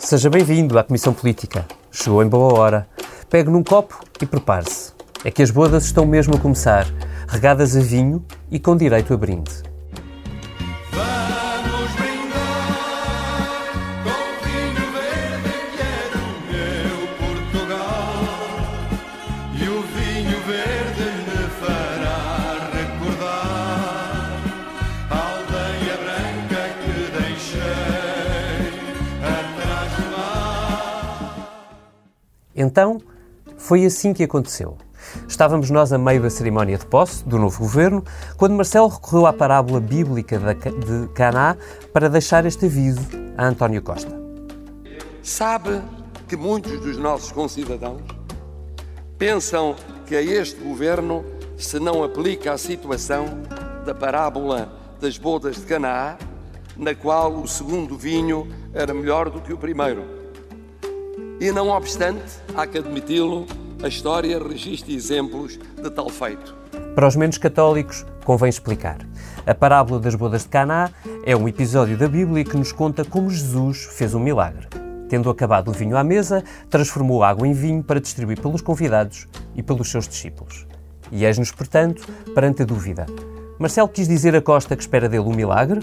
Seja bem-vindo à Comissão Política. Chegou em boa hora. Pegue num copo e prepare-se. É que as bodas estão mesmo a começar, regadas a vinho e com direito a brinde. Foi assim que aconteceu. Estávamos nós a meio da cerimónia de posse do novo governo, quando Marcelo recorreu à parábola bíblica de Caná para deixar este aviso a António Costa. Sabe que muitos dos nossos concidadãos pensam que a este governo se não aplica a situação da parábola das bodas de Canaã, na qual o segundo vinho era melhor do que o primeiro. E não obstante, há que admiti-lo, a história registra exemplos de tal feito. Para os menos católicos, convém explicar. A parábola das bodas de Caná é um episódio da Bíblia que nos conta como Jesus fez um milagre. Tendo acabado o vinho à mesa, transformou a água em vinho para distribuir pelos convidados e pelos seus discípulos. E eis-nos, portanto, perante a dúvida. Marcelo quis dizer a Costa que espera dele um milagre?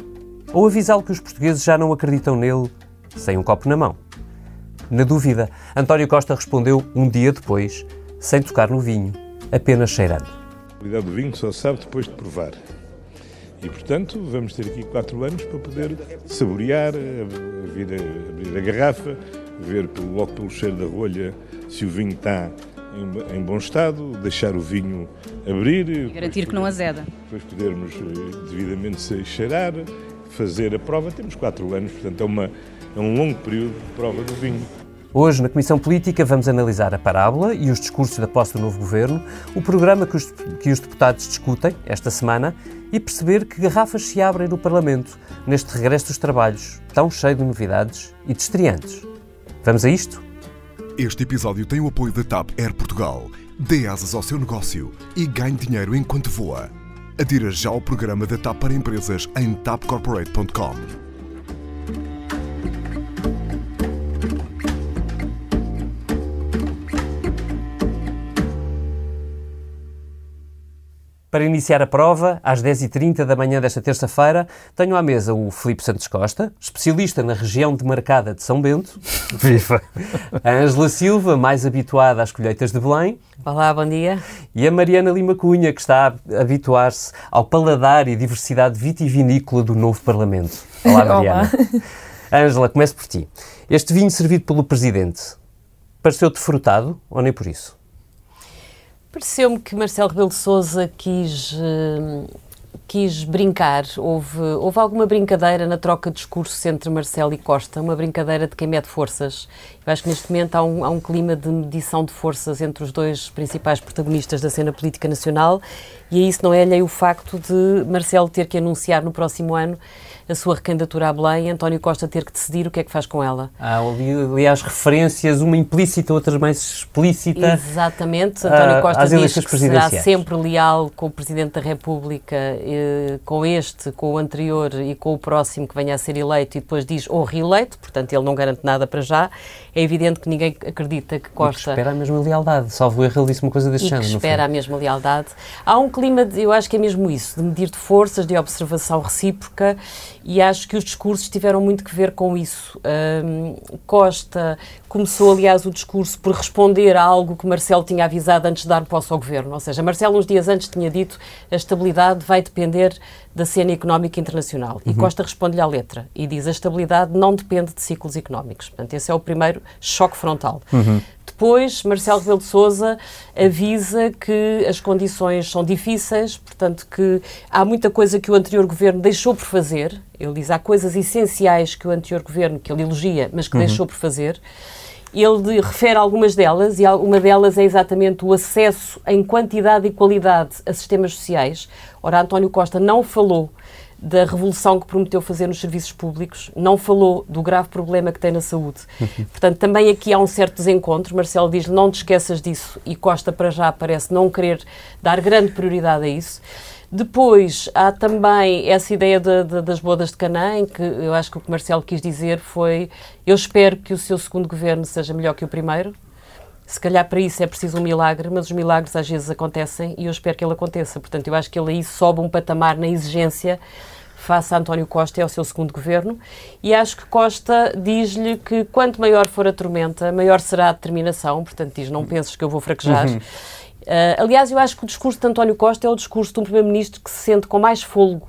Ou avisá-lo que os portugueses já não acreditam nele sem um copo na mão? Na dúvida, António Costa respondeu um dia depois, sem tocar no vinho, apenas cheirando. A qualidade do vinho só se sabe depois de provar. E, portanto, vamos ter aqui quatro anos para poder saborear, a- vir a- abrir a garrafa, ver pelo- logo pelo cheiro da rolha se o vinho está em, em bom estado, deixar o vinho abrir. Garantir que não azeda. Depois podermos eh, devidamente cheirar, fazer a prova. Temos quatro anos, portanto, é, uma, é um longo período de prova do vinho. Hoje, na Comissão Política, vamos analisar a parábola e os discursos da posse do novo governo, o programa que os, que os deputados discutem esta semana e perceber que garrafas se abrem no Parlamento neste regresso dos trabalhos, tão cheio de novidades e de estreantes. Vamos a isto? Este episódio tem o apoio da TAP Air Portugal. Dê asas ao seu negócio e ganhe dinheiro enquanto voa. Adira já ao programa da TAP para empresas em tapcorporate.com. Para iniciar a prova, às 10h30 da manhã desta terça-feira, tenho à mesa o Filipe Santos Costa, especialista na região demarcada de São Bento. Viva! A Ângela Silva, mais habituada às colheitas de Belém. Olá, bom dia. E a Mariana Lima Cunha, que está a habituar-se ao paladar e diversidade vitivinícola do novo Parlamento. Olá, Mariana. Ângela, começo por ti. Este vinho servido pelo Presidente, pareceu-te frutado ou nem por isso? Pareceu-me que Marcelo Rebelo de Sousa quis, eh, quis brincar. Houve, houve alguma brincadeira na troca de discursos entre Marcelo e Costa, uma brincadeira de quem mede forças. Eu acho que neste momento há um, há um clima de medição de forças entre os dois principais protagonistas da cena política nacional e a isso não é alheio o facto de Marcelo ter que anunciar no próximo ano a sua recandidatura a Belém e António Costa ter que decidir o que é que faz com ela. Há ali, aliás, referências, uma implícita, outra mais explícita. Exatamente. António ah, Costa às diz que será sempre leal com o Presidente da República, eh, com este, com o anterior e com o próximo que venha a ser eleito e depois diz ou reeleito, portanto ele não garante nada para já. É evidente que ninguém acredita que E que Costa espera a mesma lealdade. Salvo erro, ele disse uma coisa deste género. espera a mesma lealdade. Há um clima, de, eu acho que é mesmo isso, de medir de forças, de observação recíproca e acho que os discursos tiveram muito que ver com isso. Ahm, Costa começou, aliás, o discurso por responder a algo que Marcelo tinha avisado antes de dar posse ao governo. Ou seja, Marcelo, uns dias antes, tinha dito a estabilidade vai depender da cena económica internacional. E Costa responde-lhe à letra e diz a estabilidade não depende de ciclos económicos. Portanto, esse é o primeiro choque frontal. Depois, Marcelo Rebelo de Sousa avisa que as condições são difíceis, portanto que há muita coisa que o anterior governo deixou por fazer. Ele diz há coisas essenciais que o anterior governo, que ele elogia, mas que deixou por fazer. Ele refere algumas delas, e uma delas é exatamente o acesso em quantidade e qualidade a sistemas sociais. Ora, António Costa não falou da revolução que prometeu fazer nos serviços públicos, não falou do grave problema que tem na saúde. Portanto, também aqui há um certo desencontro. Marcelo diz não te esqueças disso e Costa para já parece não querer dar grande prioridade a isso. Depois há também essa ideia de, de, das bodas de Canaã, em que eu acho que o que Marcelo quis dizer foi: eu espero que o seu segundo governo seja melhor que o primeiro. Se calhar para isso é preciso um milagre, mas os milagres às vezes acontecem e eu espero que ele aconteça. Portanto, eu acho que ele aí sobe um patamar na exigência face a António Costa e ao seu segundo governo. E acho que Costa diz-lhe que quanto maior for a tormenta, maior será a determinação. Portanto, diz: Não penses que eu vou fraquejar. Uhum. Uh, aliás, eu acho que o discurso de António Costa é o discurso de um primeiro-ministro que se sente com mais fôlego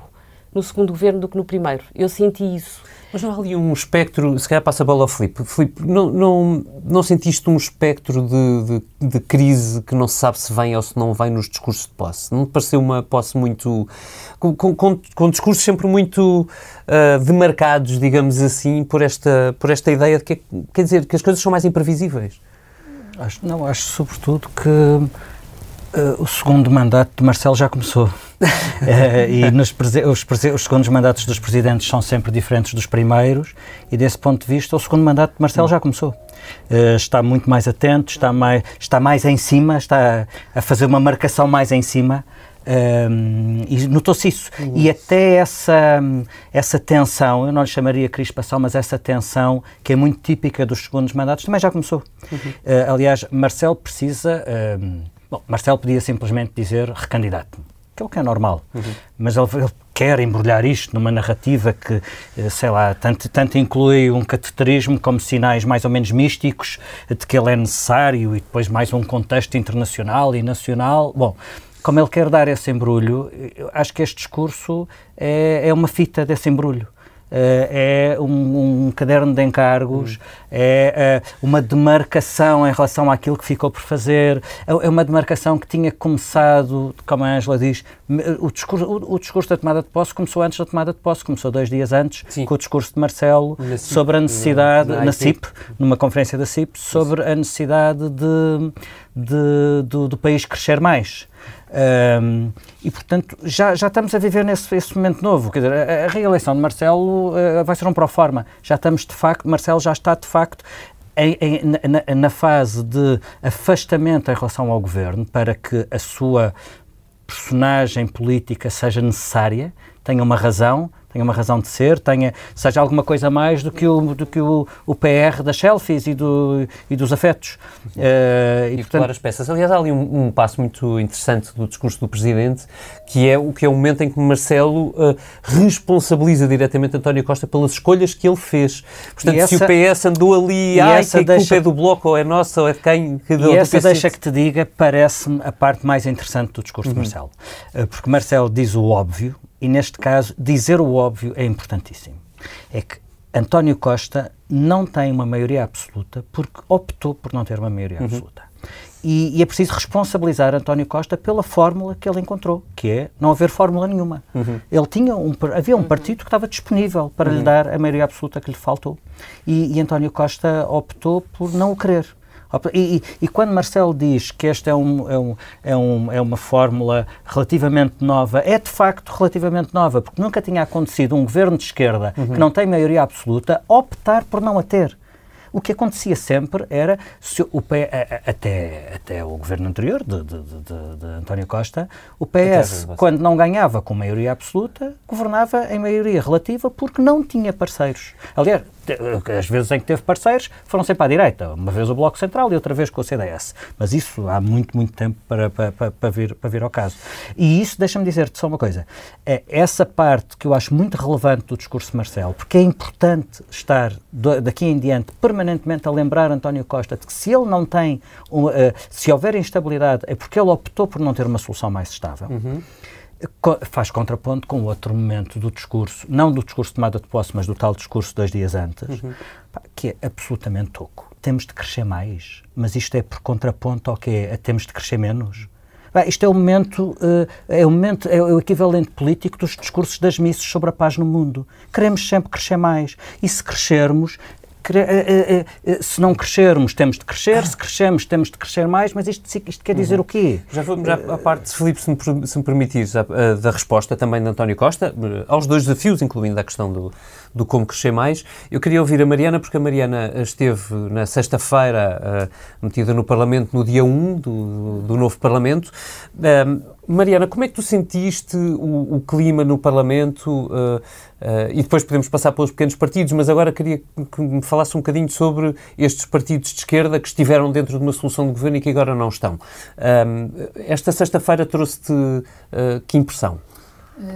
no segundo governo do que no primeiro. Eu senti isso. Mas não há ali um espectro, se calhar passa a bola ao Filipe. Filipe, não, não, não sentiste um espectro de, de, de, crise que não se sabe se vem ou se não vem nos discursos de posse? Não te pareceu uma posse muito. com, com, com discursos sempre muito uh, demarcados, digamos assim, por esta, por esta ideia de que, quer dizer, que as coisas são mais imprevisíveis? Acho, não, acho sobretudo que o segundo mandato de Marcelo já começou. uh, e nos os, os, segundos mandatos dos presidentes são sempre diferentes dos primeiros, e desse ponto de vista, o segundo mandato de Marcelo já começou. Uh, está muito mais atento, está mais, está mais em cima, está a fazer uma marcação mais em cima. Um, e notou-se isso. Uhum. E até essa, essa tensão, eu não lhe chamaria crispação, mas essa tensão que é muito típica dos segundos mandatos também já começou. Uhum. Uh, aliás, Marcelo precisa. Bom, Marcelo podia simplesmente dizer recandidato que é o que é normal. Uhum. Mas ele, ele, quer embrulhar isto numa narrativa que, eh, sei lá, tanto, tanto inclui um cateterismo como sinais mais ou menos místicos de que ele é necessário e depois mais um contexto internacional e nacional. Bom, como ele quer dar esse embrulho, acho que este discurso é, é uma fita desse embrulho. Eh, é um, um, caderno de encargos, uhum. é uh, uma demarcação em relação àquilo que ficou por fazer, é, é uma demarcação que tinha começado, como a Angela diz, o discurso, o, o, discurso da tomada de posse começou antes da tomada de posse, começou dois dias antes, Sim. com o discurso de Marcelo sobre a necessidade, na, na, na CIP, numa conferência da CIP, sobre a necessidade de, de do, do país crescer mais. Um, e, portanto, já, já estamos a viver nesse esse momento novo. Quer dizer, a, a reeleição de Marcelo uh, vai ser um pró-forma. Já estamos, de facto, Marcelo já está, de facto, em, em, na, na, fase de afastamento em relação ao governo para que a sua personagem política seja necessária, tenha uma razão, tenha uma razão de ser, tenha, seja alguma coisa mais do que o, do que o, o PR das selfies e, do, e dos afetos. Uh, e, e portanto, as peças. Aliás, há ali um, um, passo muito interessante do discurso do Presidente, que é o que é o momento em que Marcelo uh, responsabiliza diretamente António Costa pelas escolhas que ele fez. Portanto, essa, se o PS andou ali, ai, que a deixa, culpa é do Bloco, ou é nossa, ou é de quem? Que e essa deixa que te diga, parece-me a parte mais interessante do discurso uhum. de Marcelo. Uh, porque Marcelo diz o óbvio, e neste caso, dizer o óbvio é importantíssimo. É que António Costa não tem uma maioria absoluta porque optou por não ter uma maioria uhum. absoluta. E, e, é preciso responsabilizar António Costa pela fórmula que ele encontrou, que é não haver fórmula nenhuma. Uhum. Ele tinha um, havia um partido que estava disponível para uhum. lhe dar a maioria absoluta que lhe faltou. E, e António Costa optou por não o querer. E, e, quando Marcelo diz que esta é, um, é, um, é, um, é, uma fórmula relativamente nova, é de facto relativamente nova, porque nunca tinha acontecido um governo de esquerda uhum. que não tem maioria absoluta optar por não a ter. O que acontecia sempre era, se o P, até, até o governo anterior, de, de, de, de António Costa, o PS, quando não ganhava com maioria absoluta, governava em maioria relativa porque não tinha parceiros. Aliás, as vezes em que teve parceiros foram sempre à direita, uma vez o Bloco Central e outra vez com o CDS. Mas isso há muito, muito tempo para, para, para, vir, para vir ao caso. E isso, deixa-me dizer-te só uma coisa, é essa parte que eu acho muito relevante do discurso de Marcelo, porque é importante estar daqui em diante permanentemente a lembrar António Costa de que se ele não tem, uh, se houver instabilidade, é porque ele optou por não ter uma solução mais estável. Uhum faz contraponto com outro momento do discurso, não do discurso de tomada de posse, mas do tal discurso dois dias antes, uhum. que é absolutamente toco. Temos de crescer mais, mas isto é por contraponto ao que é, temos de crescer menos. Isto é o momento, uh, é o momento, é o equivalente político dos discursos das missas sobre a paz no mundo. Queremos sempre crescer mais. E se crescermos, eh, eh, eh, se não crescermos, temos de crescer, se crescemos, temos de crescer mais, mas isto, isto quer dizer uhum. o quê? Já vamos já à parte, Filipe, se me, se me permitires, da resposta também de António Costa, aos dois desafios, incluindo a questão do, do como crescer mais. Eu queria ouvir a Mariana, porque a Mariana esteve na sexta-feira uh, metida no Parlamento, no dia 1 do, do novo Parlamento. Um, Mariana, como é que tu sentiste o, o clima no Parlamento? Uh, uh, e depois podemos passar pelos pequenos partidos, mas agora queria que me falasse um bocadinho sobre estes partidos de esquerda que estiveram dentro de uma solução de governo e que agora não estão. esta sexta-feira trouxe-te uh, que impressão?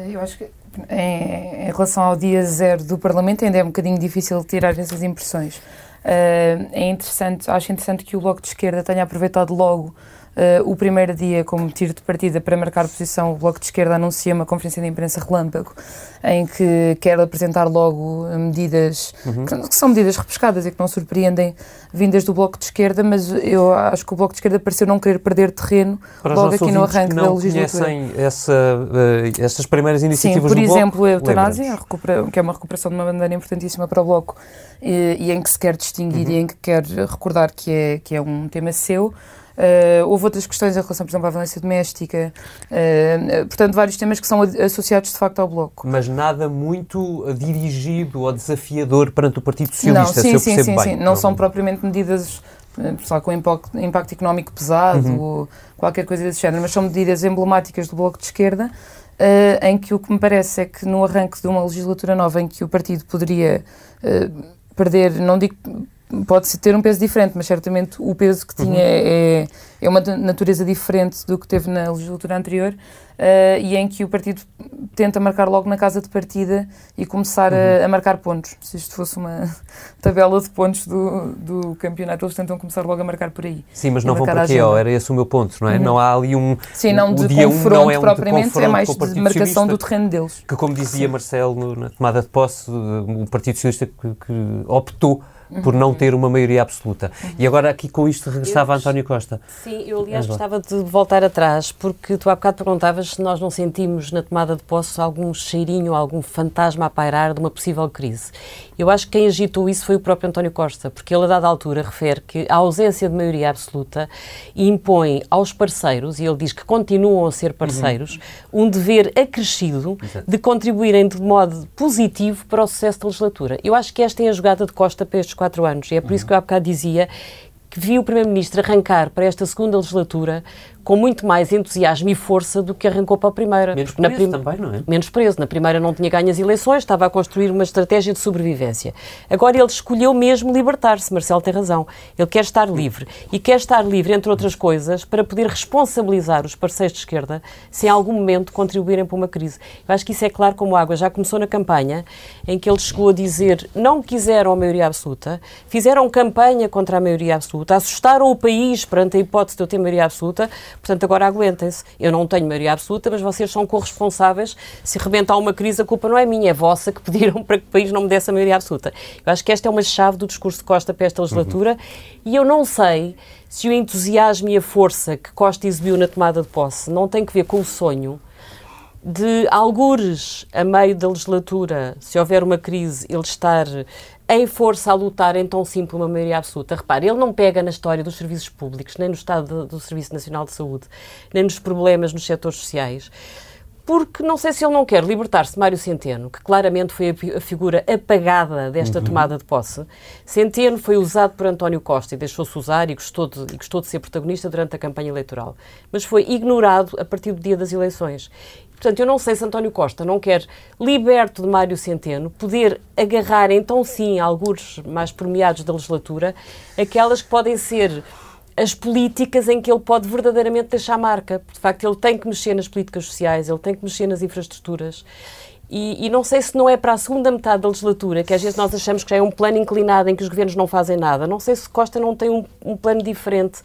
Eu acho que em, em, relação ao dia zero do Parlamento ainda é um bocadinho difícil tirar essas impressões. é interessante, acho interessante que o Bloco de Esquerda tenha aproveitado logo Uh, o primeiro dia, como tiro de partida para marcar posição, o Bloco de Esquerda anuncia uma conferência de imprensa relâmpago em que quer apresentar logo medidas uhum. que, são medidas repescadas e que não surpreendem vindas do Bloco de Esquerda, mas eu acho que o Bloco de Esquerda pareceu não querer perder terreno para logo aqui no arranque da legislatura. Essa, uh, essas primeiras iniciativas Sim, por exemplo, Bloco, a eutanásia, a que é uma recuperação de uma bandeira importantíssima para o Bloco e, e em que se quer distinguir uhum. e em que quer recordar que é, que é um tema seu. Uh, houve outras questões em relação, por exemplo, à violência doméstica, uh, portanto, vários temas que são associados de facto ao Bloco. Mas nada muito dirigido ou desafiador perante o Partido Socialista, não, sim, se eu sim, sim, bem. Sim. Não são propriamente medidas lá, com impacto, impacto económico pesado uhum. ou qualquer coisa desse género, mas são medidas emblemáticas do Bloco de Esquerda. Uh, em que o que me parece é que no arranque de uma legislatura nova em que o partido poderia perder, não digo pode ter um peso diferente, mas certamente o peso que tinha uhum. é, é uma natureza diferente do que teve na legislatura anterior uh, e em que o partido tenta marcar logo na casa de partida e começar uhum. a, a, marcar pontos. Se isto fosse uma tabela de pontos do, do campeonato, eles tentam começar logo a marcar por aí. Sim, mas não vão para aqui, era esse o meu ponto, não é? Uhum. Não há ali um. Sim, não de confronto um não é um propriamente, confronto é mais de marcação do terreno deles. Que, como dizia Sim. Marcelo na tomada de posse, o Partido Socialista que, que optou por não ter uma maioria absoluta. E agora aqui com isto regressava eu, António Costa. Sim, eu aliás gostava de voltar atrás, porque tu há bocado perguntavas se nós não sentimos na tomada de posse algum cheirinho, algum fantasma a pairar de uma possível crise. Eu acho que quem agitou isso foi o próprio António Costa, porque ele a dada altura refere que a ausência de maioria absoluta impõe aos parceiros, e ele diz que continuam a ser parceiros, uhum. um dever acrescido Exato. de contribuírem de modo positivo para o sucesso da legislatura. Eu acho que esta é a jogada de Costa para estes quatro anos. E é por uhum. isso que eu há bocado dizia que vi o Primeiro-Ministro arrancar para esta segunda legislatura com muito mais entusiasmo e força do que arrancou para a primeira. Menos preso prim... também, não é? Menos preso. Na primeira não tinha ganho as eleições, estava a construir uma estratégia de sobrevivência. Agora ele escolheu mesmo libertar-se, Marcelo tem razão. Ele quer estar livre. E quer estar livre, entre outras coisas, para poder responsabilizar os parceiros de esquerda se em algum momento contribuírem para uma crise. Eu acho que isso é claro como água. Já começou na campanha, em que ele chegou a dizer não quiseram a maioria absoluta, fizeram campanha contra a maioria absoluta, assustaram o país perante a hipótese de eu ter maioria absoluta, Portanto, agora aguentem-se. Eu não tenho maioria absoluta, mas vocês são corresponsáveis. Se rebentar uma crise, a culpa não é minha, é vossa que pediram para que o país não me desse a maioria absoluta. Eu acho que esta é uma chave do discurso de Costa para esta legislatura uhum. e eu não sei se o entusiasmo e a força que Costa exibiu na tomada de posse não tem que ver com o sonho de algures a meio da legislatura, se houver uma crise, ele estar em força a lutar em tão simples uma maioria absoluta. Repare, ele não pega na história dos serviços públicos, nem no estado do Serviço Nacional de Saúde, nem nos problemas nos setores sociais, porque não sei se ele não quer libertar-se de Mário Centeno, que claramente foi a, figura apagada desta uhum. tomada de posse. Centeno foi usado por António Costa e deixou-se usar e gostou, de, e gostou de ser protagonista durante a campanha eleitoral, mas foi ignorado a partir do dia das eleições. Portanto, eu não sei se António Costa não quer, liberto de Mário Centeno, poder agarrar então sim alguns mais premiados da legislatura, aquelas que podem ser as políticas em que ele pode verdadeiramente deixar marca. De facto, ele tem que mexer nas políticas sociais, ele tem que mexer nas infraestruturas. E, e, não sei se não é para a segunda metade da legislatura, que às vezes nós achamos que já é um plano inclinado em que os governos não fazem nada. Não sei se Costa não tem um, um plano diferente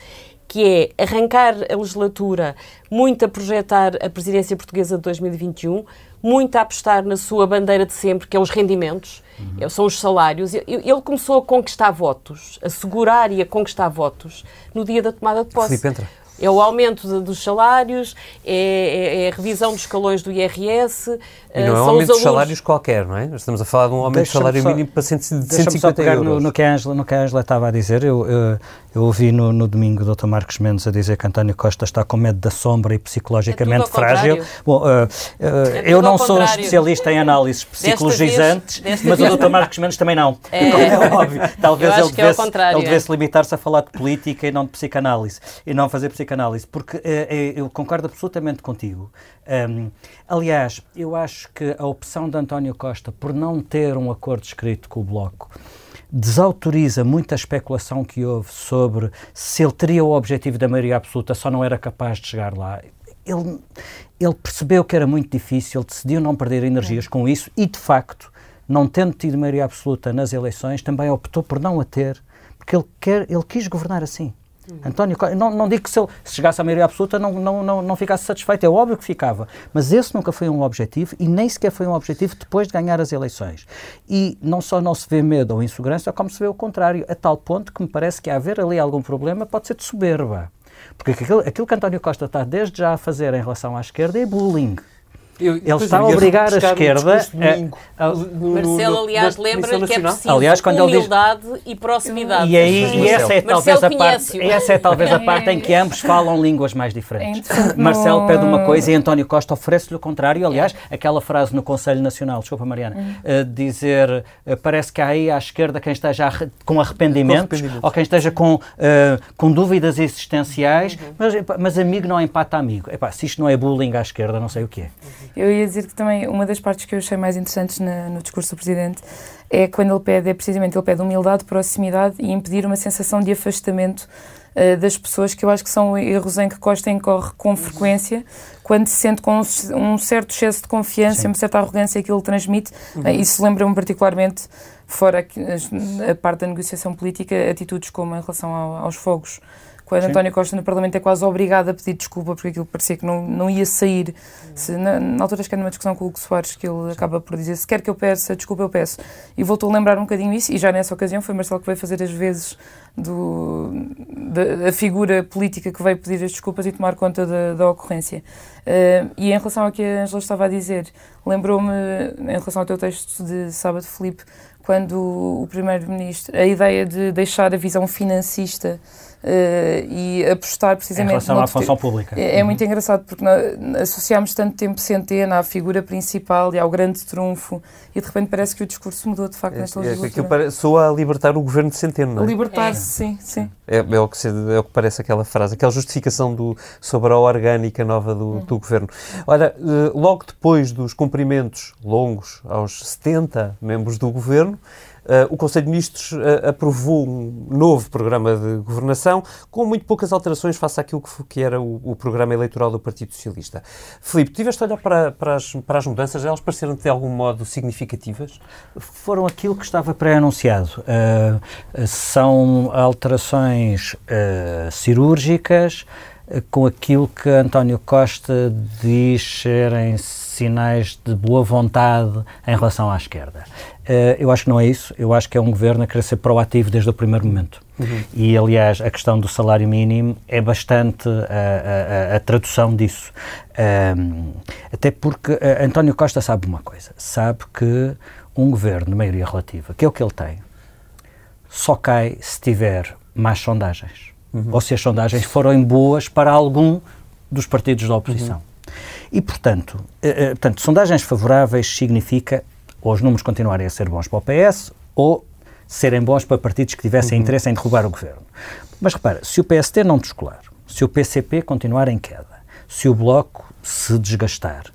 que é arrancar a legislatura muito a projetar a presidência portuguesa de 2021, muito a apostar na sua bandeira de sempre, que é os rendimentos, uhum. são os salários. Ele começou a conquistar votos, a segurar e a conquistar votos no dia da tomada de posse. Filipe, entra. É o aumento de, dos salários, é, é, é, a revisão dos escalões do IRS. E não é um aumento dos salários qualquer, não é? Nós estamos a falar de um aumento de salário só, mínimo para 150 só pegar euros. No, no, que a Angela, no que a Angela estava a dizer, eu, eu, eu ouvi no, no domingo o Dr. Marcos Mendes a dizer que António Costa está com medo da sombra e psicologicamente é frágil. Bom, uh, uh, é eu não sou especialista em análises psicologizantes, vez, mas vez. o Dr. Marcos Mendes também não. É, é óbvio. Talvez ele devesse, ele devesse limitar-se a falar de política e não de psicanálise. E não fazer psicanálise fantástica análise, porque eh, eh, eu concordo absolutamente contigo. Um, aliás, eu acho que a opção de António Costa por não ter um acordo escrito com o Bloco desautoriza muita especulação que houve sobre se ele teria o objetivo da maioria absoluta, só não era capaz de chegar lá. Ele, ele percebeu que era muito difícil, decidiu não perder energias com isso e, de facto, não tendo tido maioria absoluta nas eleições, também optou por não a ter, porque ele, quer, ele quis governar assim. António não, não digo que se ele se chegasse à maioria absoluta não, não, não, não ficasse satisfeito, é óbvio que ficava, mas esse nunca foi um objetivo e nem sequer foi um objetivo depois de ganhar as eleições. E não só não se vê medo ou insegurança, como se vê o contrário, a tal ponto que me parece que haver ali algum problema pode ser de soberba. Porque aquilo, aquilo que António Costa está desde já a fazer em relação à esquerda é bullying. Eu- Ele está a obrigar a esquerda a- a- Marcelo, aliás, lembra que é Nacional. preciso Aliás, quando ele diz- humildade e proximidade. E, aí, e essa é talvez a parte, essa é talvez a parte em que ambos falam línguas mais diferentes. É Marcelo no- pede uma coisa e António Costa oferece-lhe o contrário. Aliás, aquela frase no Conselho Nacional, desculpa Mariana, eh, dizer eh, parece que há aí à esquerda quem esteja com arrependimentos, arrependimentos. ou quem esteja com, eh, com dúvidas existenciais, mas, epá, mas amigo não empata amigo. Epá, se isto não é bullying à esquerda, não sei o que é. Eu ia dizer que também uma das partes que eu achei mais interessantes na- no discurso do Presidente é quando ele pede, é precisamente, ele pede humildade, proximidade e impedir uma sensação de afastamento eh, das pessoas, que eu acho que são erros em que Costa incorre com frequência, quando se sente com um, certo excesso de confiança, uma certa arrogância que ele transmite. Eh, isso lembra-me particularmente, fora as- a parte da negociação política, atitudes como em relação ao- aos fogos. Quando Sim. António Costa no Parlamento é quase obrigado a pedir desculpa porque aquilo parecia que não, não ia sair. Se, na, na altura, acho que era numa discussão com o Hugo Soares que ele acaba por dizer: se quer que eu peça desculpa, eu peço. E voltou a lembrar um bocadinho isso, e já nessa ocasião foi Marcelo que veio fazer as vezes do, da, da figura política que veio pedir as desculpas e tomar conta da, da ocorrência. Eh, e em relação ao que a Angela estava a dizer, lembrou-me, em relação ao teu texto de sábado, Filipe, quando o Primeiro-Ministro, a ideia de deixar a visão financista e apostar Em precisamente relação no à função pública. é, é muito engraçado porque nós associámos tanto tempo Centeno à figura principal e ao grande trunfo e de repente parece que o discurso mudou de facto nesta É, é, legislatura. aquilo soa a libertar o governo de Centeno, não é? Libertar-se, sim, sim. É, é o que se- é o que parece aquela frase, aquela justificação do, sobre a orgânica nova do, do governo. Olha, eh, logo depois dos cumprimentos longos aos 70 membros do governo, eh, o Conselho de Ministros eh, aprovou um novo programa de governação com muito poucas alterações face àquilo que, que era o, o programa eleitoral do Partido Socialista. Filipe, tiveste a olhar para, para, as, para as mudanças, elas pareceram-te de algum modo significativas? foram aquilo que estava pré-anunciado. Uh, são alterações uh, cirúrgicas com aquilo que António Costa diz serem sinais de boa vontade em relação à esquerda. Uh, eu acho que não é isso. Eu acho que é um governo a querer ser proativo desde o primeiro momento. E, aliás, a questão do salário mínimo é bastante a, a- a- a tradução disso. Um, até porque uh, António Costa sabe uma coisa: sabe que um governo de maioria relativa, que é o que ele tem, só cai se tiver mais sondagens. Ou se as sondagens forem boas para algum dos partidos da oposição. E, portanto, eh, eh, portanto, sondagens favoráveis significa ou os números continuarem a ser bons para o PS ou serem bons para partidos que tivessem interesse em derrubar o governo. Mas repara, se o PST não descolar, se o PCP continuar em queda, se o Bloco se desgastar,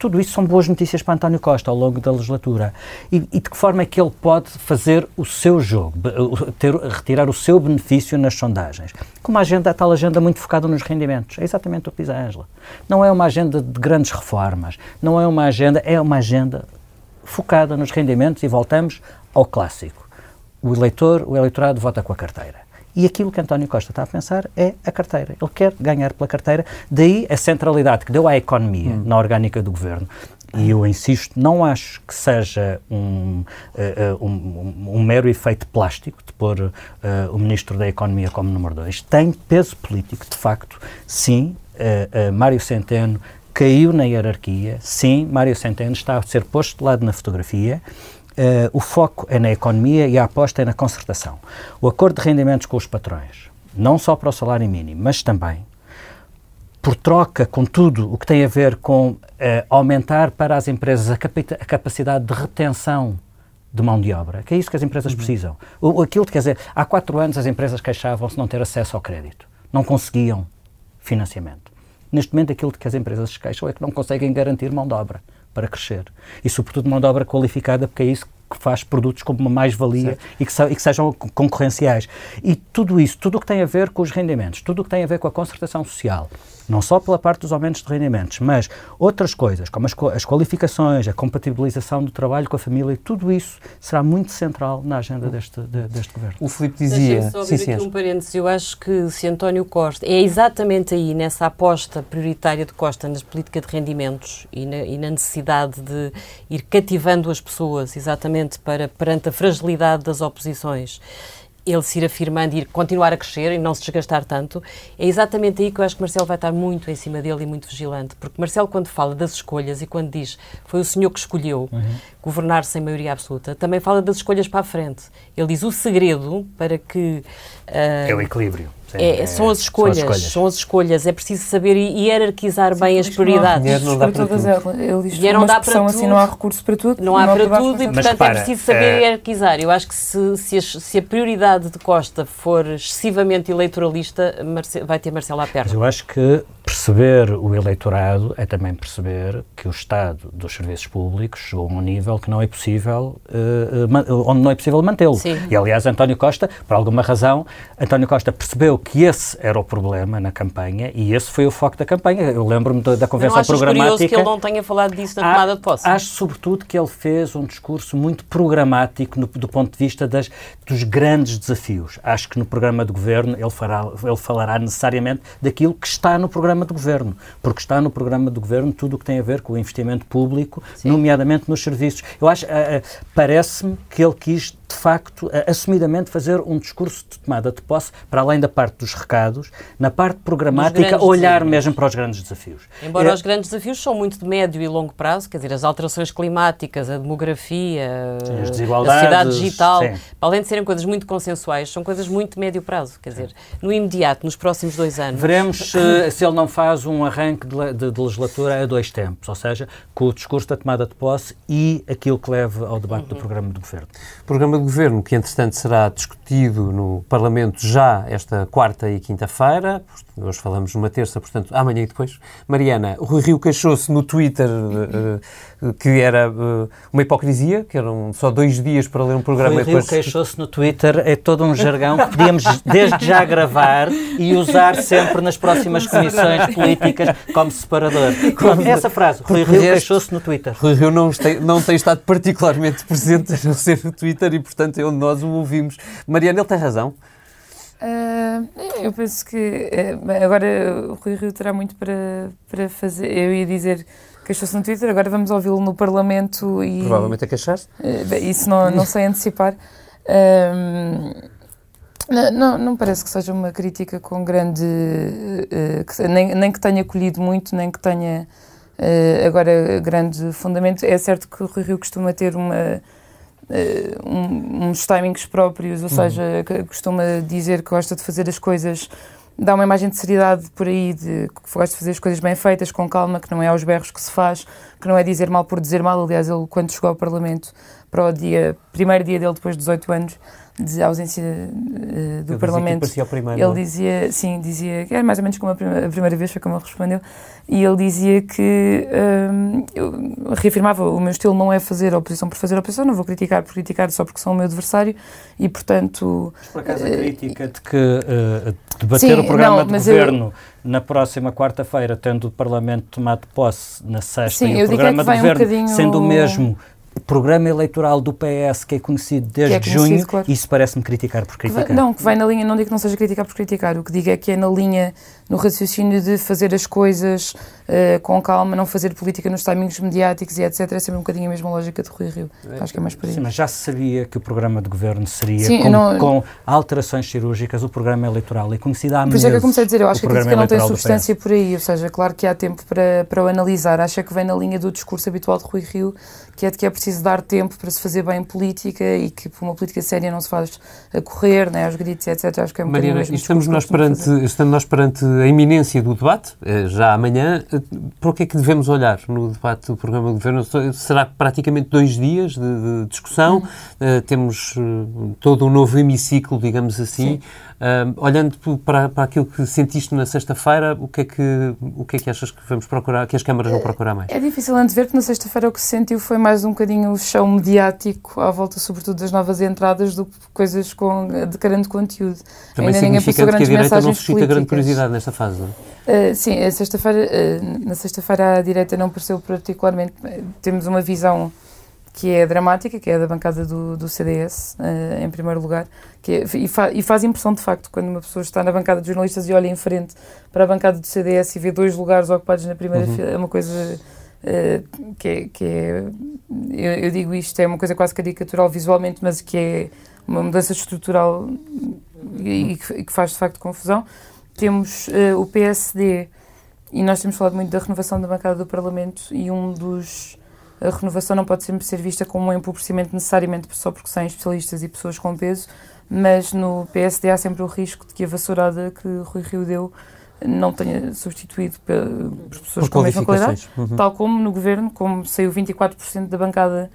tudo isso são boas notícias para António Costa ao longo da legislatura. E, e de que forma é que ele pode fazer o seu jogo, ter, retirar o seu benefício nas sondagens? Com uma agenda, a tal agenda muito focada nos rendimentos. É exatamente o que diz a Ângela. Não é uma agenda de grandes reformas, não é uma agenda, é uma agenda focada nos rendimentos e voltamos ao clássico. O eleitor, o eleitorado vota com a carteira. E aquilo que António Costa está a pensar é a carteira. Ele quer ganhar pela carteira, daí a centralidade que deu à economia na orgânica do governo. E eu insisto, não acho que seja um, eh, um, um- mero efeito plástico de pôr eh, o Ministro da Economia como número dois. Tem peso político, de facto. Sim, eh, Mário Centeno caiu na hierarquia. Sim, Mário Centeno está a ser posto de lado na fotografia. Eh, o foco é na economia e a aposta é na concertação. O acordo de rendimentos com os patrões, não só para o salário mínimo, mas também por troca com tudo o que tem a ver com eh, aumentar para as empresas a, a capacidade de retenção de mão de obra, que é isso que as empresas precisam. O, aquilo, quer dizer, há quatro anos as empresas queixavam-se de não ter acesso ao crédito. Não conseguiam. financiamento. Neste momento, aquilo de que as empresas se queixam é que não conseguem garantir mão de obra para crescer. E, sobretudo, mão de obra qualificada, porque é isso que faz produtos como uma mais-valia e que, e que, sejam concorrenciais. E tudo isso, tudo o que tem a ver com os rendimentos, tudo o que tem a ver com a concertação social, não só pela parte dos aumentos de rendimentos, mas outras coisas, como as, as qualificações, a compatibilização do trabalho com a família, tudo isso será muito central na agenda deste, de, deste governo. O Filipe dizia... Só abrir sim, aqui sim. um parênteses. Eu acho que se António Costa... É exatamente aí, nessa aposta prioritária de Costa na política de rendimentos e na, e na necessidade de ir cativando as pessoas, exatamente para, perante a fragilidade das oposições, ele se ir afirmando e ir continuar a crescer e não se desgastar tanto, é exatamente aí que eu acho que Marcelo vai estar muito em cima dele e muito vigilante. Porque Marcelo, quando fala das escolhas e quando diz foi o senhor que escolheu uhum. governar sem maioria absoluta, também fala das escolhas para a frente. Ele diz o segredo para que. Uh, é o equilíbrio. É, é, são, as escolhas, são, as escolhas, são as escolhas. É preciso saber hierarquizar Sim, bem as prioridades. Dinheiro não dá para tudo. Ele diz não dá para tudo. assim, não há recurso para tudo. Não há para tudo e, portanto, é preciso saber é... hierarquizar. Eu acho que se, se, a, se, a, prioridade de Costa for excessivamente eleitoralista, Marce, vai ter Marcelo à perna. Mas eu acho que perceber o eleitorado é também perceber que o Estado dos serviços públicos chegou a um nível que não é possível, uh, onde não é possível mantê-lo. E, aliás, António Costa, por alguma razão, António Costa percebeu que esse era o problema na campanha e esse foi o foco da campanha. Eu lembro-me da, da convenção não programática. curioso que ele não tenha falado disso na tomada de posse? Acho, sobretudo, que ele fez um discurso muito programático no, do ponto de vista das, dos grandes desafios. Acho que no programa de governo ele, fará, ele falará necessariamente daquilo que está no programa de governo, porque está no programa de governo tudo o que tem a ver com o investimento público, Sim. nomeadamente nos serviços. Eu acho, uh, uh, parece-me que ele quis de facto, assumidamente fazer um discurso de tomada de posse, para além da parte dos recados, na parte programática, olhar desafios. mesmo para os grandes desafios. Embora é, os grandes desafios são muito de médio e longo prazo, quer dizer, as alterações climáticas, a demografia, sim, a sociedade digital, sim. além de serem coisas muito consensuais, são coisas muito de médio prazo, quer dizer, no imediato, nos próximos dois anos. Veremos se, se ele não faz um arranque de, de, de, legislatura a dois tempos, ou seja, com o discurso da tomada de posse e aquilo que leva ao debate uhum. do programa de governo. Programa do Governo, que entretanto será discutido no Parlamento já esta quarta e quinta-feira. Hoje falamos numa terça, portanto, amanhã e depois. Mariana, o Rui Rio queixou-se no Twitter uh, que era uh, uma hipocrisia, que eram só dois dias para ler um programa. Rui Rio queixou-se no Twitter, é todo um jargão que podíamos desde já gravar e usar sempre nas próximas comissões políticas como separador. essa frase, Rui Rio queixou-se no Twitter. Rui Rio não tem, não tem estado particularmente presente a não ser no Twitter e, portanto, é onde nós o ouvimos. Mariana, ele tem razão. Uh, eu penso que uh, agora o Rui Rio terá muito para, para fazer. Eu ia dizer queixou-se no Twitter, agora vamos ouvi-lo no Parlamento e. Provavelmente a queixar-se. Uh, isso não, não sei antecipar. Não, não, parece que seja uma crítica com grande. Que, nem, nem que tenha colhido muito, nem que tenha agora grande fundamento. É certo que o Rui Rio costuma ter uma uh, um, uns timings próprios, ou uhum. seja, costuma dizer que gosta de fazer as coisas, dá uma imagem de seriedade por aí, de que gosta de fazer as coisas bem feitas, com calma, que não é aos berros que se faz, que não é dizer mal por dizer mal. Aliás, ele, quando chegou ao Parlamento, para o dia, primeiro dia dele, depois de 18 anos, de ausência uh, do ele Parlamento. Dizia primeiro, ele dizia, sim, dizia que era mais ou menos como a, primeira, a primeira vez, foi como ele respondeu, e ele dizia que um, eu reafirmava o meu estilo não é fazer oposição por fazer oposição, não vou criticar por criticar só porque sou o meu adversário e portanto. Mas por acaso a crítica de que uh, debater sim, o programa não, de governo eu, na próxima quarta-feira, tendo o Parlamento tomado posse na sexta sim, e o é programa é de governo um sendo o mesmo programa eleitoral do PS que é conhecido desde é conhecido, junho, claro. isso parece-me criticar por criticar. Que vai, não, que vai na linha, não digo que não seja criticar por criticar, o que digo é que é na linha, no raciocínio de fazer as coisas uh, com calma, não fazer política nos timings mediáticos e etc. É sempre um bocadinho a mesma lógica de Rui Rio. É. Acho que é mais por aí. Sim, mas já se sabia que o programa de governo seria Sim, com, não... com, alterações cirúrgicas, o programa eleitoral é conhecido há meses. Por isso é que eu comecei a dizer, eu acho que a crítica não tem substância por aí, ou seja, claro que há tempo para, para o analisar. Acho é que vem na linha do discurso habitual de Rui Rio, que é de que é preciso dar tempo para se fazer bem política e que uma política séria não se faz a correr, né, aos gritos, etc. Acho que é um Mariana, estamos nós, perante, estamos nós perante a iminência do debate, eh, já amanhã. Eh, para o que é que devemos olhar no debate do programa de governo? Será praticamente dois dias de, de discussão? Uh, temos todo um novo hemiciclo, digamos assim. Ah, olhando para, para aquilo que sentiste na sexta-feira, o que é que o que é que achas que vamos procurar, que as câmaras vão procurar mais? É difícil antever, porque na sexta-feira o que se sentiu foi mais um bocadinho o chão mediático à volta, sobretudo, das novas entradas do que coisas com, de grande conteúdo. Também Ainda ninguém passou que a direita não suscita grande curiosidade nesta fase, é? Uh, sim, a sexta-feira, uh, na sexta-feira a direita não pareceu particularmente. Temos uma visão que é dramática, que é a da bancada do, do CDS, uh, em primeiro lugar, que é- e, fa- e faz impressão de facto quando uma pessoa está na bancada de jornalistas e olha em frente para a bancada do CDS e vê dois lugares ocupados na primeira Uhum. fila, é uma coisa uh, que é. Que é eu, eu digo isto, é uma coisa quase caricatural visualmente, mas que é uma mudança estrutural e, e que, e que faz de facto confusão. Temos uh, o PSD e nós temos falado muito da renovação da bancada do Parlamento e um dos a renovação não pode sempre ser vista como um empobrecimento necessariamente só porque saem especialistas e pessoas com peso, mas no PSD há sempre o risco de que a vassourada que Rui Rio deu não tenha substituído por pessoas com a mesma qualidade. Uhum. tal como no governo, como saiu 24% da bancada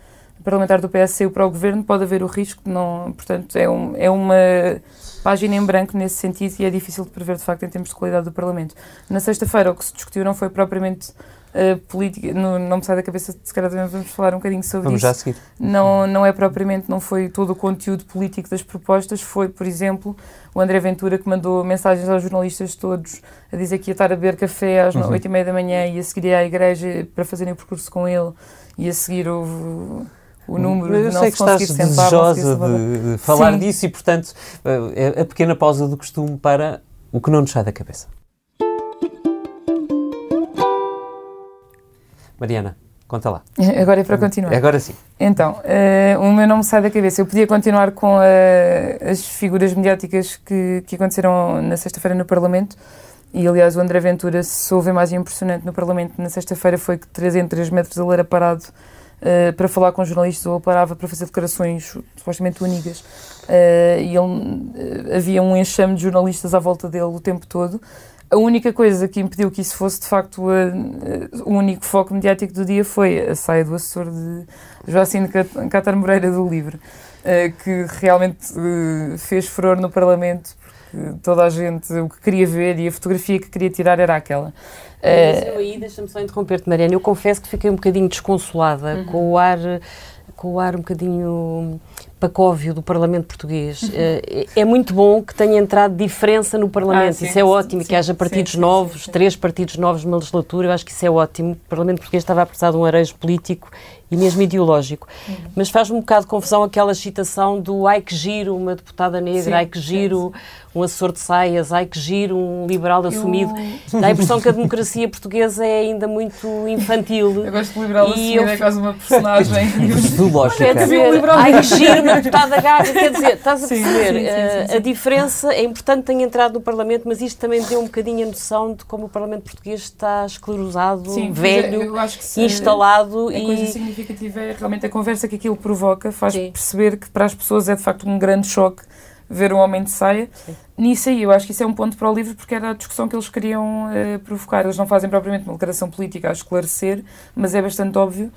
parlamentar do PS saiu para o governo, pode haver o risco de não, portanto, é, um, é uma página em branco nesse sentido e é difícil de prever de facto em termos de qualidade do Parlamento. Na sexta-feira o que se discutiu não foi propriamente uh, política, no, não me sai da cabeça, se calhar também vamos falar um bocadinho sobre Vamos isso já a seguir. não, não é propriamente, não foi todo o conteúdo político das propostas, foi, por exemplo, o André Ventura que mandou mensagens aos jornalistas todos a dizer que ia estar a beber café às Uhum. oito e meia da manhã e a seguir à igreja para fazerem o percurso com ele e a seguir o, o número Eu de não sei se que estás sentar, desejosa de, de falar Sim. disso e, portanto, eh, é a pequena pausa do costume para o que não nos sai da cabeça. Mariana, conta lá. Agora é para continuar. Agora sim. Então, eh, o meu não me sai da cabeça. Eu podia continuar com eh, as figuras mediáticas que, que aconteceram na sexta-feira no Parlamento. E, aliás, o André Ventura, se houve imagem impressionante no Parlamento na sexta-feira, foi que 3 em 3 metros ele era parado eh, para falar com jornalistas ou parava para fazer declarações supostamente únicas. Eh, e ele, havia um enxame de jornalistas à volta dele o tempo todo. A única coisa que impediu que isso fosse de facto a- a- o único foco mediático do dia foi a saia do assessor de Cat- Catar Moreira do livro, eh, que realmente eh, fez furor no Parlamento, porque toda a gente o que queria ver e a fotografia que queria tirar era aquela. Eh, Mas eu aí, deixa-me só interromper-te, Mariana. Eu confesso que fiquei um bocadinho desconsolada Uhum. com o ar com o ar um bocadinho pacóvio do Parlamento português. Uhum. Eh, é muito bom que tenha entrado diferença no Parlamento, Ah, sim, isso é ótimo, sim, que haja partidos sim, novos, três partidos novos numa legislatura, eu acho que isso é ótimo. O Parlamento português estava a precisar de um arejo político e mesmo ideológico. Uhum. Mas faz-me um bocado de confusão aquela citação do ai que giro uma deputada negra, ai que giro um assessor de saias, ai que giro um liberal assumido. Dá a impressão que a democracia portuguesa é ainda muito infantil. Eu gosto de liberal E assumir, eu- é quase uma personagem. Zoológica. Quer dizer, ai que giro uma deputada gaga, quer dizer, estás a perceber? sim, sim, eh, sim, sim. A diferença é importante que tenha entrado no Parlamento, mas isto também deu um bocadinho a noção de como o Parlamento português está esclerosado, velho, eu acho que se- instalado A coisa e significativa é realmente a conversa que aquilo provoca, faz Sim. perceber que para as pessoas é de facto um grande choque ver um homem de saia. Nisso aí, eu acho que isso é um ponto para o livro, porque era a discussão que eles queriam eh, provocar. Eles não fazem propriamente uma declaração política a esclarecer, mas é bastante óbvio.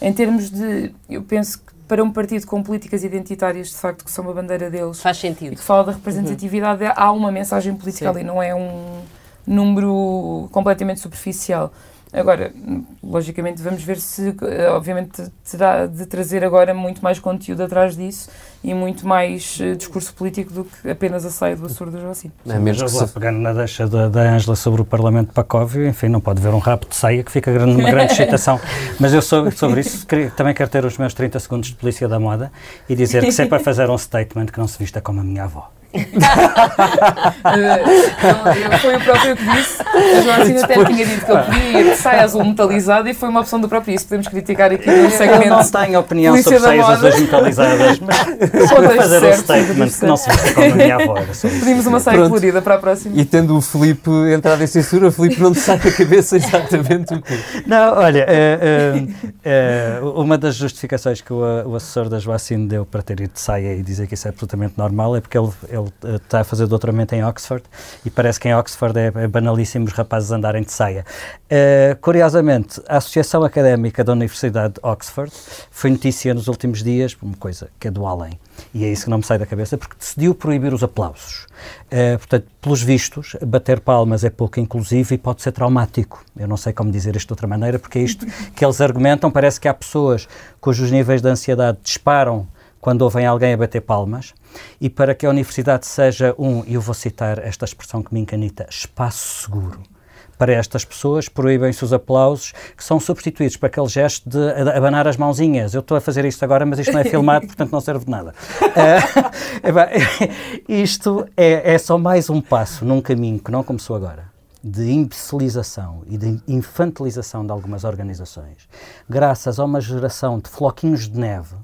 Em termos de. Eu penso que para um partido com políticas identitárias, de facto, que são uma bandeira deles, faz e sentido. que fala da representatividade, há uma mensagem política Sim. ali, não é um número completamente superficial. Agora, logicamente, vamos ver se, eh, obviamente, terá de trazer agora muito mais conteúdo atrás disso e muito mais eh, discurso político do que apenas a saia do assessor do Joacim. Não é mesmo que se- pegando na deixa da, Ângela sobre o Parlamento de Pacóvio, enfim, não pode ver um rabo de saia que fica grande, uma grande excitação. Mas eu sobre, sobre isso queria- também quero ter os meus 30 segundos de polícia da moda e dizer que se é para fazer um statement que não se vista como a minha avó. Eu- eu- foi o próprio que disse. A Joacim até tinha dito que ele queria que saia azul metalizada e foi uma opção do próprio. Isso podemos criticar aqui no Eu não segmento. tenho opinião Polícia sobre saias azuis metalizadas, mas só para Contexto fazer um certo, statement que não se como a minha avó. Pedimos uma saia Pronto. colorida para a próxima. E tendo o Filipe entrado em censura, o Filipe não te sai da cabeça exatamente o quê. Não, olha, eh, eh, eh, uma das justificações que o, o assessor da Joacine deu para ter ido de saia e dizer que isso é absolutamente normal é porque ele, ele ele está a fazer doutoramento em Oxford e parece que em Oxford é, é banalíssimo os rapazes andarem de saia. Uh, curiosamente, a Associação Académica da Universidade de Oxford foi notícia nos últimos dias, uma coisa que é do além, e é isso que não me sai da cabeça, porque decidiu proibir os aplausos. Uh, portanto, pelos vistos, bater palmas é pouco inclusivo e pode ser traumático. Eu não sei como dizer isto de outra maneira, porque é isto que eles argumentam. Parece que há pessoas cujos níveis de ansiedade disparam quando ouvem alguém a bater palmas, e para que a universidade seja um, e eu vou citar esta expressão que me encanita, espaço seguro para estas pessoas, proíbem-se os aplausos, que são substituídos por aquele gesto de abanar as mãozinhas. Eu estou a fazer isto agora, mas isto não é filmado, portanto não serve de nada. Uh, isto é, é só mais um passo num caminho que não começou agora de imbecilização e de infantilização de algumas organizações, graças a uma geração de floquinhos de neve,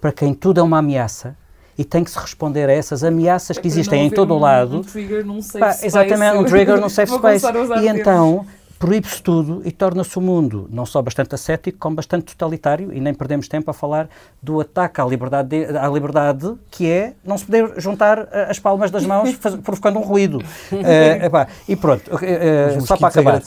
para quem tudo é uma ameaça, e tem que se responder a essas ameaças é que existem em todo o lado. Um trigger num safe Pá, space. Exatamente, um trigger num safe space. E então proíbe-se tudo e torna-se o mundo não só bastante ascético, como bastante totalitário, e nem perdemos tempo a falar do ataque à liberdade, de- à liberdade que é não se poder juntar eh, as palmas das mãos faz- provocando um ruído. Eh, epá, e pronto, Os só para acabar.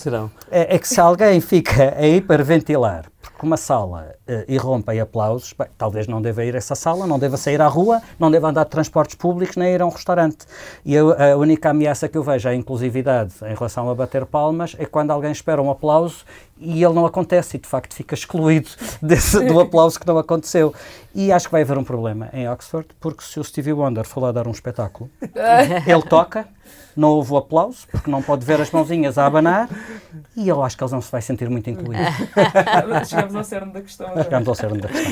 É, é que se alguém fica a hiperventilar porque uma sala eh, irrompe em aplausos, bem, talvez não deva ir a essa sala, não deva sair à rua, não deva andar de transportes públicos, nem ir a um restaurante. E eu- a única ameaça que eu vejo à inclusividade em relação a bater palmas é quando alguém espera um aplauso e ele não acontece e de facto fica excluído desse- do aplauso que não aconteceu. E acho que vai haver um problema em Oxford, porque se o Stevie Wonder for lá dar um espetáculo, ele toca, não houve o aplauso, porque não pode ver as mãozinhas a abanar, e eu acho que ele não se vai sentir muito incluído. Chegamos ao cerne da questão. agora. Chegamos ao cerne da questão.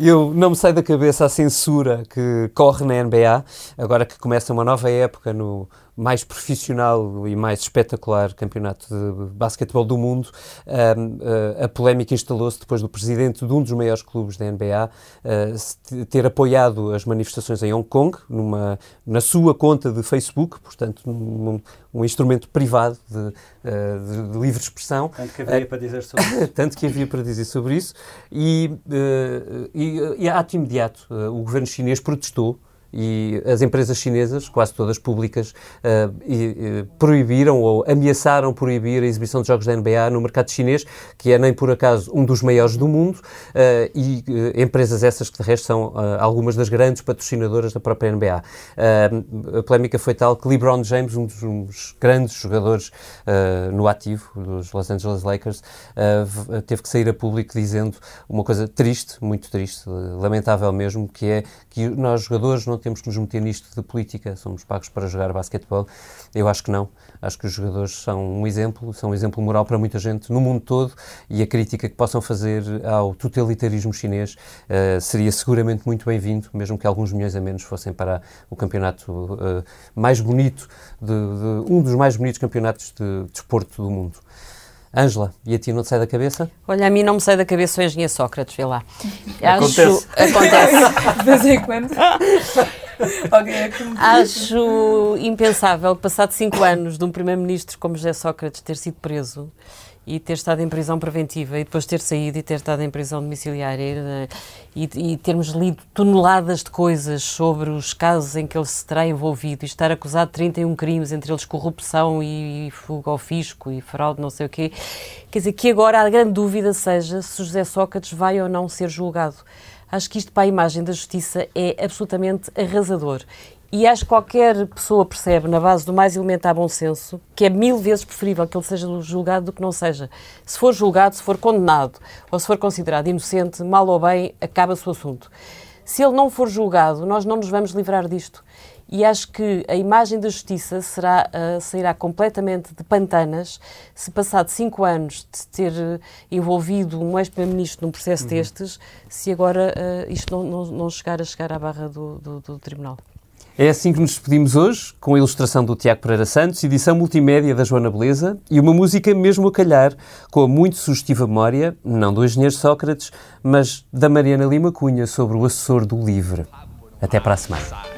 Eu não me sai da cabeça a censura que corre na NBA, agora que começa uma nova época no mais profissional e mais espetacular campeonato de basquetebol do mundo. Ahm, ah, a polémica instalou-se depois do presidente de um dos maiores clubes da NBA ah, se ter apoiado as manifestações em Hong Kong numa, na sua conta de Facebook, portanto, num, um instrumento privado de, ah, de- de livre expressão. Tanto que haveria para dizer sobre isso. Tanto que havia para dizer sobre isso. E, eh, e, e a ato imediato, eh, o governo chinês protestou e as empresas chinesas, quase todas públicas, eh, e, eh, proibiram ou ameaçaram proibir a exibição de jogos da NBA no mercado chinês, que é nem por acaso um dos maiores do mundo, eh, e eh, empresas essas que de resto são algumas das grandes patrocinadoras da própria NBA. A polémica foi tal que LeBron James, um dos, um dos grandes jogadores no ativo dos Los Angeles Lakers, teve que sair a público dizendo uma coisa triste, muito triste, lamentável mesmo, que é que nós jogadores não temos que nos meter nisto de política, somos pagos para jogar basquetebol. Eu acho que não. Acho que os jogadores são um exemplo, são um exemplo moral para muita gente no mundo todo e a crítica que possam fazer ao totalitarismo chinês eh, seria seguramente muito bem-vindo, mesmo que alguns milhões a menos fossem para o campeonato eh, mais bonito, de, de- um dos mais bonitos campeonatos de desporto do mundo. Ângela, e a ti não te sai da cabeça? Olha, a mim não me sai da cabeça o engenheiro Sócrates, vê lá. Acontece. Acho, acontece. De vez em quando. Alguém é que me diz. Acho impensável, passado cinco anos de um primeiro-ministro como José Sócrates ter sido preso e ter estado em prisão preventiva e depois ter saído e ter estado em prisão domiciliária eh, e, e termos lido toneladas de coisas sobre os casos em que ele se terá envolvido e estar acusado de 31 crimes, entre eles corrupção e, fuga ao fisco e fraude, não sei o quê. Quer dizer, que agora a grande dúvida seja se José Sócrates vai ou não ser julgado. Acho que isto para a imagem da justiça é absolutamente arrasador. E acho que qualquer pessoa percebe, na base do mais elementar bom senso, que é mil vezes preferível que ele seja julgado do que não seja. Se for julgado, se for condenado ou se for considerado inocente, mal ou bem, acaba-se o assunto. Se ele não for julgado, nós não nos vamos livrar disto. E acho que a imagem da justiça será, ah, sairá completamente de pantanas se, passado cinco anos de ter eh, envolvido um ex-primeiro-ministro num processo destes, se agora ah, isto não, não, não chegar a chegar à barra do, do- do tribunal. É assim que nos despedimos hoje, com a ilustração do Tiago Pereira Santos, edição multimédia da Joana Beleza e uma música mesmo a calhar, com a muito sugestiva memória, não do engenheiro Sócrates, mas da Mariana Lima Cunha sobre o assessor do Livre. Até para a semana.